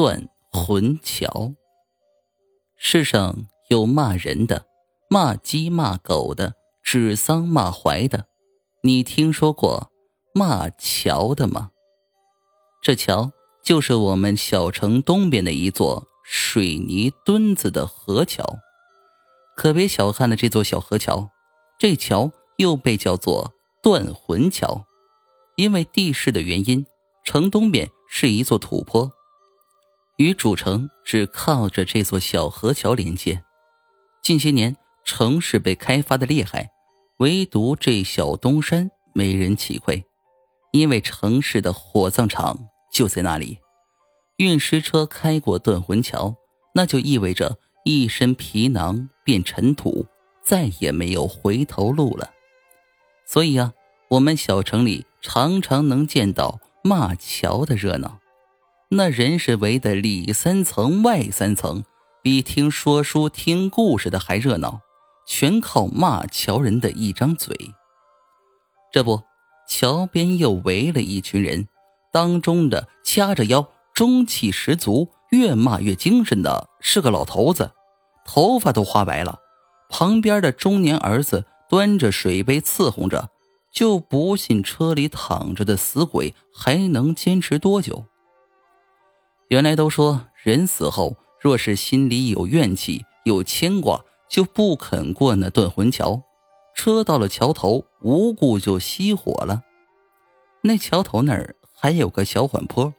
断魂桥。世上有骂人的，骂鸡骂狗的，指桑骂槐的，你听说过骂桥的吗？这桥就是我们小城东边的一座水泥墩子的河桥，可别小看了这座小河桥，这桥又被叫做断魂桥，因为地势的原因，城东边是一座土坡。与主城只靠着这座小河桥连接。近些年城市被开发的厉害，唯独这小东山没人起窥，因为城市的火葬场就在那里。运尸车开过断魂桥，那就意味着一身皮囊变尘土，再也没有回头路了。所以啊，我们小城里常常能见到骂桥的热闹。那人是围的里三层外三层，比听说书听故事的还热闹，全靠骂桥人的一张嘴。这不，桥边又围了一群人，当中的掐着腰，中气十足，越骂越精神的是个老头子，头发都花白了。旁边的中年儿子端着水杯伺候着，就不信车里躺着的死鬼还能坚持多久。原来都说人死后，若是心里有怨气、有牵挂，就不肯过那断魂桥。车到了桥头，无故就熄火了。那桥头那儿还有个小缓坡，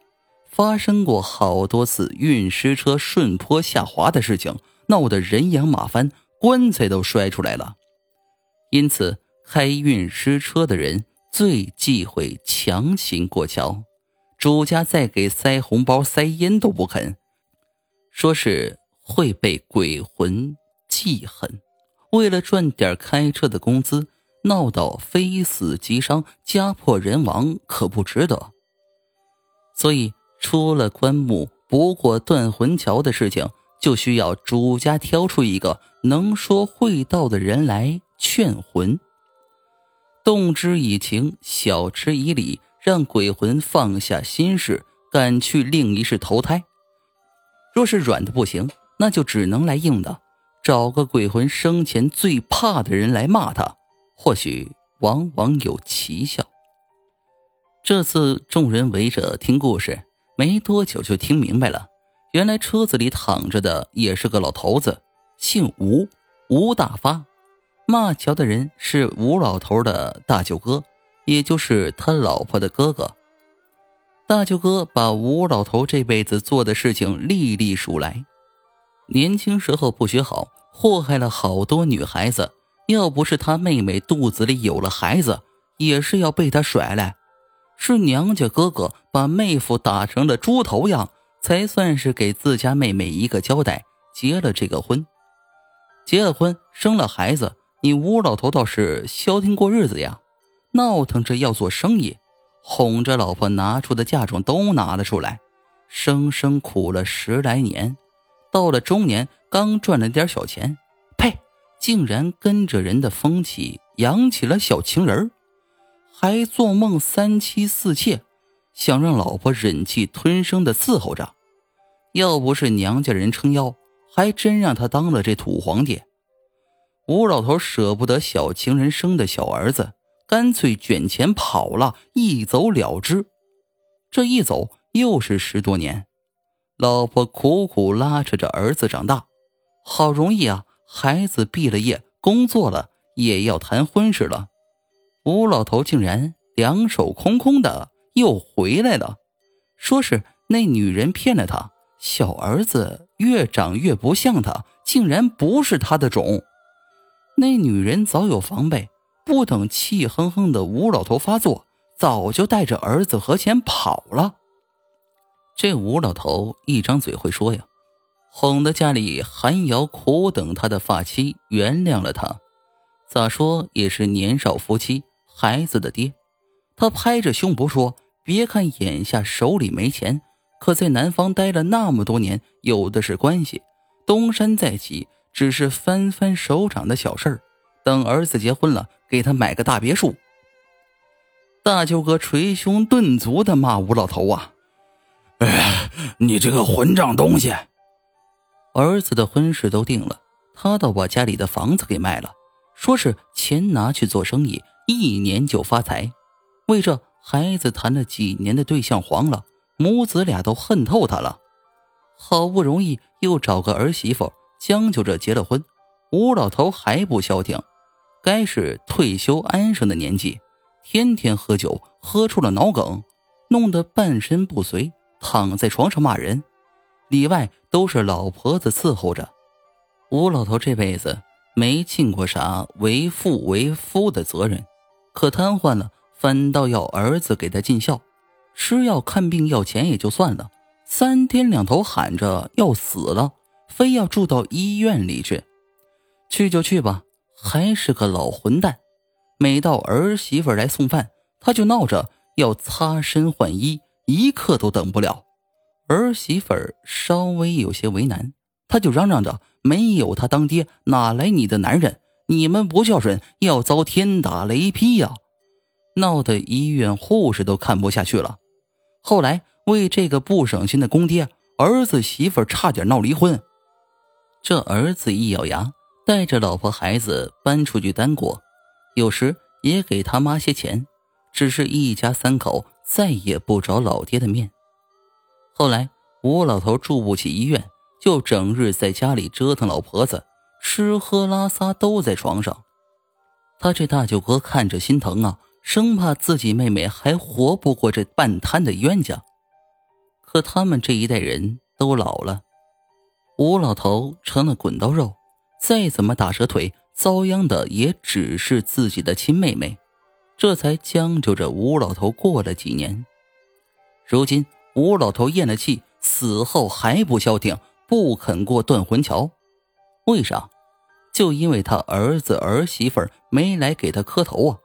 发生过好多次运尸车顺坡下滑的事情，闹得人仰马翻，棺材都摔出来了。因此，开运尸车的人最忌讳强行过桥。主家再给塞红包、塞烟都不肯，说是会被鬼魂记恨。为了赚点开车的工资，闹到非死即伤、家破人亡，可不值得。所以，出了棺木不过断魂桥的事情，就需要主家挑出一个能说会道的人来劝魂，动之以情，晓之以理。让鬼魂放下心事，赶去另一世投胎。若是软的不行，那就只能来硬的，找个鬼魂生前最怕的人来骂他，或许往往有奇效。这次众人围着听故事，没多久就听明白了，原来车子里躺着的也是个老头子，姓吴，吴大发。骂桥的人是吴老头的大舅哥。也就是他老婆的哥哥，大舅哥把吴老头这辈子做的事情历历数来。年轻时候不学好，祸害了好多女孩子。要不是他妹妹肚子里有了孩子，也是要被他甩来。是娘家哥哥把妹夫打成了猪头样，才算是给自家妹妹一个交代，结了这个婚。结了婚，生了孩子，你吴老头倒是消停过日子呀。闹腾着要做生意，哄着老婆拿出的嫁妆都拿了出来，生生苦了十来年，到了中年刚赚了点小钱，呸！竟然跟着人的风气养起了小情人还做梦三妻四妾，想让老婆忍气吞声的伺候着。要不是娘家人撑腰，还真让他当了这土皇帝。吴老头舍不得小情人生的小儿子。干脆卷钱跑了，一走了之。这一走又是十多年，老婆苦苦拉扯着儿子长大，好容易啊，孩子毕了业，工作了，也要谈婚事了。吴老头竟然两手空空的又回来了，说是那女人骗了他，小儿子越长越不像他，竟然不是他的种。那女人早有防备。不等气哼哼的吴老头发作，早就带着儿子和钱跑了。这吴老头一张嘴会说呀，哄得家里寒窑苦等他的发妻原谅了他。咋说也是年少夫妻，孩子的爹。他拍着胸脯说：“别看眼下手里没钱，可在南方待了那么多年，有的是关系。东山再起，只是翻翻手掌的小事儿。等儿子结婚了。”给他买个大别墅。大舅哥捶胸顿足的骂吴老头啊！哎，你这个混账东西！儿子的婚事都定了，他倒把家里的房子给卖了，说是钱拿去做生意，一年就发财。为这孩子谈了几年的对象黄了，母子俩都恨透他了。好不容易又找个儿媳妇，将就着结了婚。吴老头还不消停，该是退休安生的年纪，天天喝酒，喝出了脑梗，弄得半身不遂，躺在床上骂人，里外都是老婆子伺候着。吴老头这辈子没尽过啥为父为夫的责任，可瘫痪了，反倒要儿子给他尽孝，吃药看病要钱也就算了。三天两头喊着要死了，非要住到医院里去。去就去吧，还是个老混蛋。每到儿媳妇来送饭，他就闹着要擦身换衣，一刻都等不了。儿媳妇稍微有些为难，他就嚷嚷着：“没有他当爹，哪来你的男人？你们不孝顺，要遭天打雷劈呀！”闹得医院护士都看不下去了。后来。为这个不省心的公爹，儿子媳妇差点闹离婚。这儿子一咬牙，带着老婆孩子搬出去单过，有时也给他妈些钱，只是一家三口再也不找老爹的面。后来吴老头住不起医院，就整日在家里折腾老婆子，吃喝拉撒都在床上。他这大舅哥看着心疼啊，生怕自己妹妹还活不过这半瘫的冤家。可他们这一代人都老了，吴老头成了滚刀肉，再怎么打折腿，遭殃的也只是自己的亲妹妹，这才将就着吴老头过了几年。如今吴老头咽了气，死后还不消停，不肯过断魂桥，为啥？就因为他儿子儿媳妇没来给他磕头啊！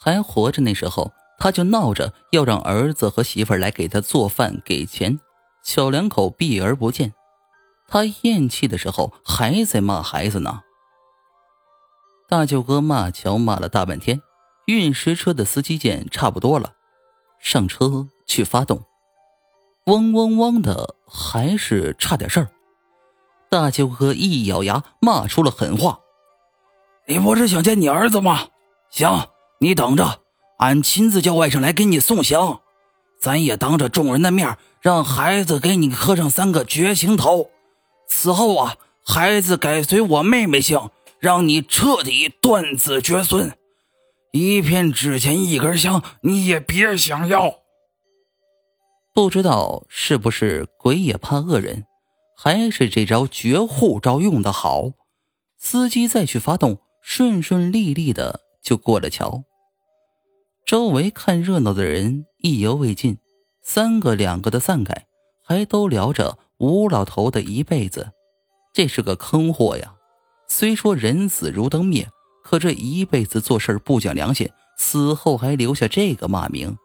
还活着那时候。他就闹着要让儿子和媳妇来给他做饭给钱，小两口避而不见。他咽气的时候还在骂孩子呢。大舅哥骂桥骂了大半天，运石车的司机见差不多了，上车去发动，嗡嗡嗡的还是差点事儿。大舅哥一咬牙骂出了狠话：“你不是想见你儿子吗？行，你等着。”俺亲自叫外甥来给你送行，咱也当着众人的面让孩子给你磕上三个绝情头。此后啊，孩子改随我妹妹姓，让你彻底断子绝孙，一片纸钱一根香你也别想要。不知道是不是鬼也怕恶人，还是这招绝户招用的好，司机再去发动，顺顺利利的就过了桥。周围看热闹的人意犹未尽，三个两个的散开，还都聊着吴老头的一辈子。这是个坑货呀！虽说人死如灯灭，可这一辈子做事不讲良心，死后还留下这个骂名。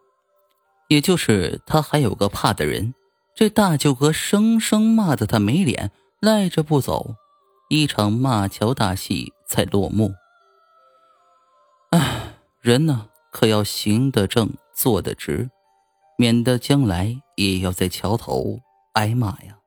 也就是他还有个怕的人，这大舅哥生生骂得他没脸，赖着不走，一场骂桥大戏才落幕。唉，人呢？可要行得正，坐得直，免得将来也要在桥头挨骂呀。